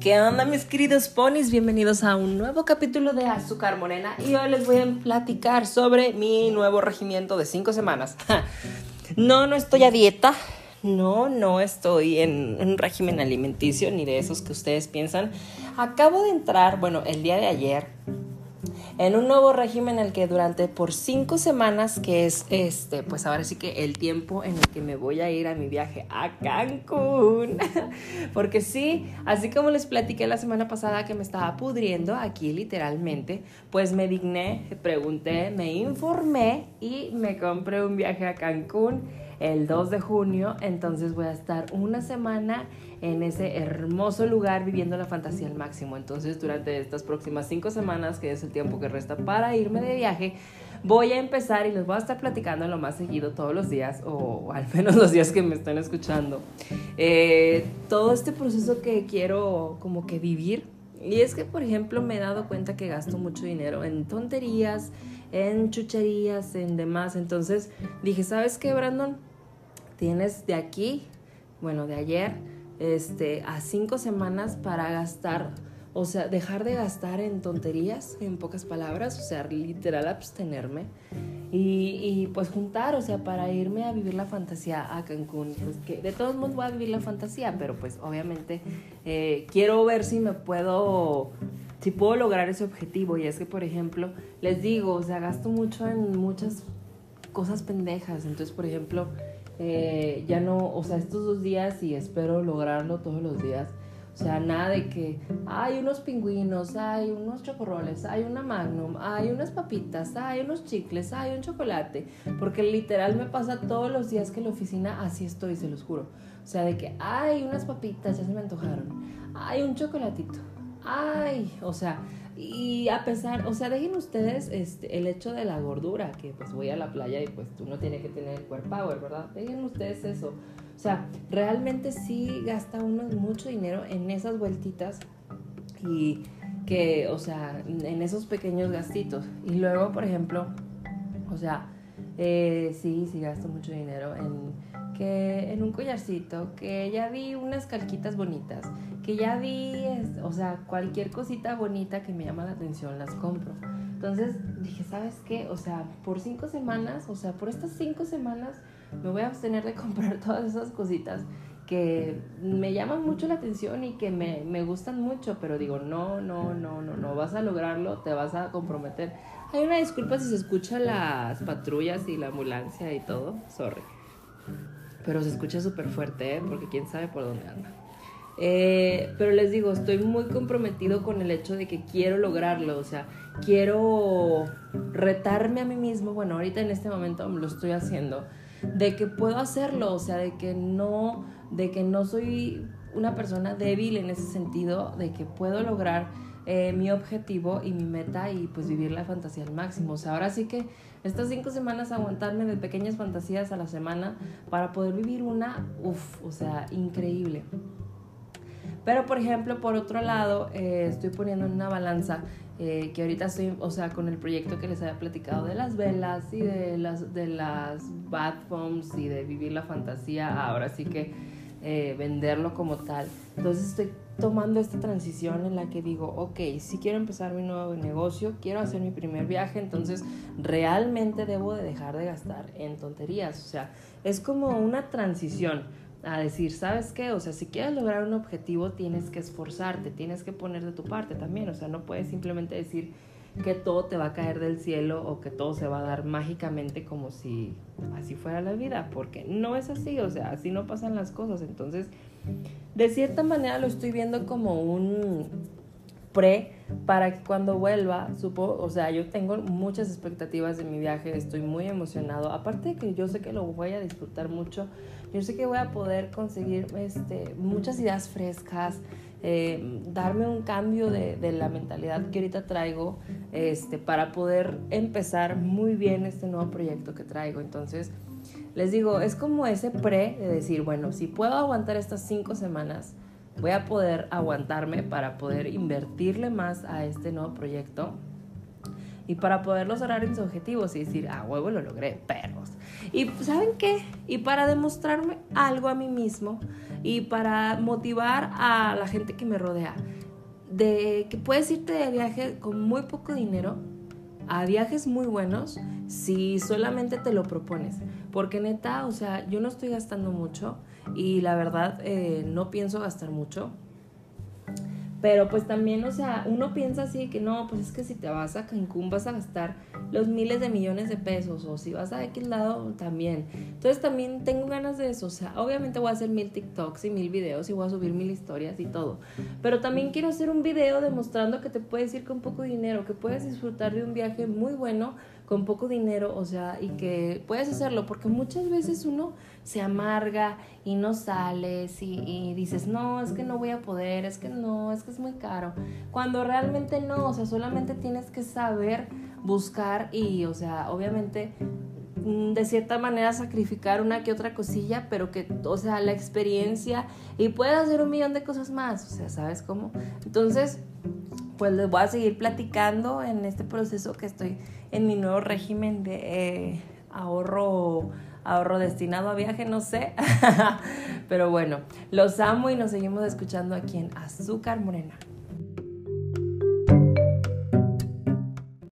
¿Qué onda mis queridos ponis? Bienvenidos a un nuevo capítulo de Azúcar Morena y hoy les voy a platicar sobre mi nuevo regimiento de 5 semanas. No, no estoy a dieta, no, no estoy en un régimen alimenticio ni de esos que ustedes piensan. Acabo de entrar, bueno, el día de ayer en un nuevo régimen en el que durante por cinco semanas, que es este, pues ahora sí que el tiempo en el que me voy a ir a mi viaje a Cancún. Porque sí, así como les platiqué la semana pasada que me estaba pudriendo aquí literalmente, pues me digné, pregunté, me informé y me compré un viaje a Cancún el 2 de junio, entonces voy a estar una semana en ese hermoso lugar viviendo la fantasía al máximo. Entonces, durante estas próximas cinco semanas, que es el tiempo que resta para irme de viaje, voy a empezar y les voy a estar platicando lo más seguido todos los días, o al menos los días que me estén escuchando, eh, todo este proceso que quiero como que vivir. Y es que, por ejemplo, me he dado cuenta que gasto mucho dinero en tonterías, en chucherías, en demás. Entonces dije, ¿sabes qué, Brandon? Tienes de aquí, bueno, de ayer, este, a cinco semanas para gastar, o sea, dejar de gastar en tonterías, en pocas palabras, o sea, literal abstenerme y, y pues juntar, o sea, para irme a vivir la fantasía a Cancún, pues de todos modos voy a vivir la fantasía, pero pues obviamente eh, quiero ver si me puedo si puedo lograr ese objetivo. Y es que, por ejemplo, les digo, o sea, gasto mucho en muchas cosas pendejas. Entonces, por ejemplo, eh, ya no, o sea, estos dos días y espero lograrlo todos los días. O sea, nada de que hay unos pingüinos, hay unos chocorroles, hay una magnum, hay unas papitas, hay unos chicles, hay un chocolate. Porque literal me pasa todos los días que en la oficina así estoy, se los juro. O sea, de que hay unas papitas, ya se me antojaron. Hay un chocolatito. Ay, o sea, y a pesar, o sea, dejen ustedes este, el hecho de la gordura, que pues voy a la playa y pues tú no tienes que tener el core power, ¿verdad? Dejen ustedes eso. O sea, realmente sí gasta uno mucho dinero en esas vueltitas y que, o sea, en esos pequeños gastitos. Y luego, por ejemplo, o sea, eh, sí, sí gasto mucho dinero en que en un collarcito, que ya vi unas calquitas bonitas, que ya vi, o sea, cualquier cosita bonita que me llama la atención, las compro. Entonces dije, ¿sabes qué? O sea, por cinco semanas, o sea, por estas cinco semanas me voy a abstener de comprar todas esas cositas que me llaman mucho la atención y que me, me gustan mucho, pero digo, no, no, no, no, no, vas a lograrlo, te vas a comprometer. Hay una disculpa si se escuchan las patrullas y la ambulancia y todo, sorry. Pero se escucha súper fuerte, ¿eh? porque quién sabe por dónde anda. Eh, pero les digo, estoy muy comprometido con el hecho de que quiero lograrlo, o sea, quiero retarme a mí mismo, bueno, ahorita en este momento lo estoy haciendo, de que puedo hacerlo, o sea, de que no, de que no soy una persona débil en ese sentido, de que puedo lograr eh, mi objetivo y mi meta y pues vivir la fantasía al máximo. O sea, ahora sí que estas cinco semanas aguantarme de pequeñas fantasías a la semana para poder vivir una, uff, o sea, increíble. Pero, por ejemplo, por otro lado, eh, estoy poniendo en una balanza eh, que ahorita estoy, o sea, con el proyecto que les había platicado de las velas y de las, de las bath bombs y de vivir la fantasía, ahora sí que eh, venderlo como tal. Entonces estoy tomando esta transición en la que digo, ok, si quiero empezar mi nuevo negocio, quiero hacer mi primer viaje, entonces realmente debo de dejar de gastar en tonterías. O sea, es como una transición a decir, ¿sabes qué? O sea, si quieres lograr un objetivo, tienes que esforzarte, tienes que poner de tu parte también. O sea, no puedes simplemente decir que todo te va a caer del cielo o que todo se va a dar mágicamente como si así fuera la vida, porque no es así, o sea, así no pasan las cosas. Entonces, de cierta manera lo estoy viendo como un pre para que cuando vuelva, supo, o sea, yo tengo muchas expectativas de mi viaje, estoy muy emocionado, aparte de que yo sé que lo voy a disfrutar mucho, yo sé que voy a poder conseguir este, muchas ideas frescas, eh, darme un cambio de, la mentalidad que ahorita traigo este, para poder empezar muy bien este nuevo proyecto que traigo. Entonces, les digo, es como ese pre de decir, bueno, si puedo aguantar estas cinco semanas, voy a poder aguantarme para poder invertirle más a este nuevo proyecto y para poder lograr mis objetivos y decir, ah, huevo, lo logré, perros. Y ¿saben qué? Y para demostrarme algo a mí mismo y para motivar a la gente que me rodea, de que puedes irte de viaje con muy poco dinero a viajes muy buenos si solamente te lo propones. Porque neta, o sea, yo no estoy gastando mucho y la verdad eh, no pienso gastar mucho. Pero pues también, o sea, uno piensa así que no, pues es que si te vas a Cancún vas a gastar los miles de millones de pesos o si vas a X lado también. Entonces también tengo ganas de eso, o sea, obviamente voy a hacer mil TikToks y mil videos y voy a subir mil historias y todo. Pero también quiero hacer un video demostrando que te puedes ir con poco dinero, que puedes disfrutar de un viaje muy bueno con poco dinero, o sea, y que puedes hacerlo, porque muchas veces uno se amarga y no sales y, dices, no, es que no voy a poder, es que no, es que es muy caro, cuando realmente no, o sea, solamente tienes que saber buscar y, o sea, obviamente mm, de cierta manera sacrificar una que otra cosilla, pero que, o sea, la experiencia y puedes hacer un millón de cosas más, o sea, ¿sabes cómo? Entonces, pues les voy a seguir platicando en este proceso que estoy en mi nuevo régimen de eh, ahorro ahorro destinado a viaje, no sé. Pero bueno, los amo y nos seguimos escuchando aquí en Azúcar Morena.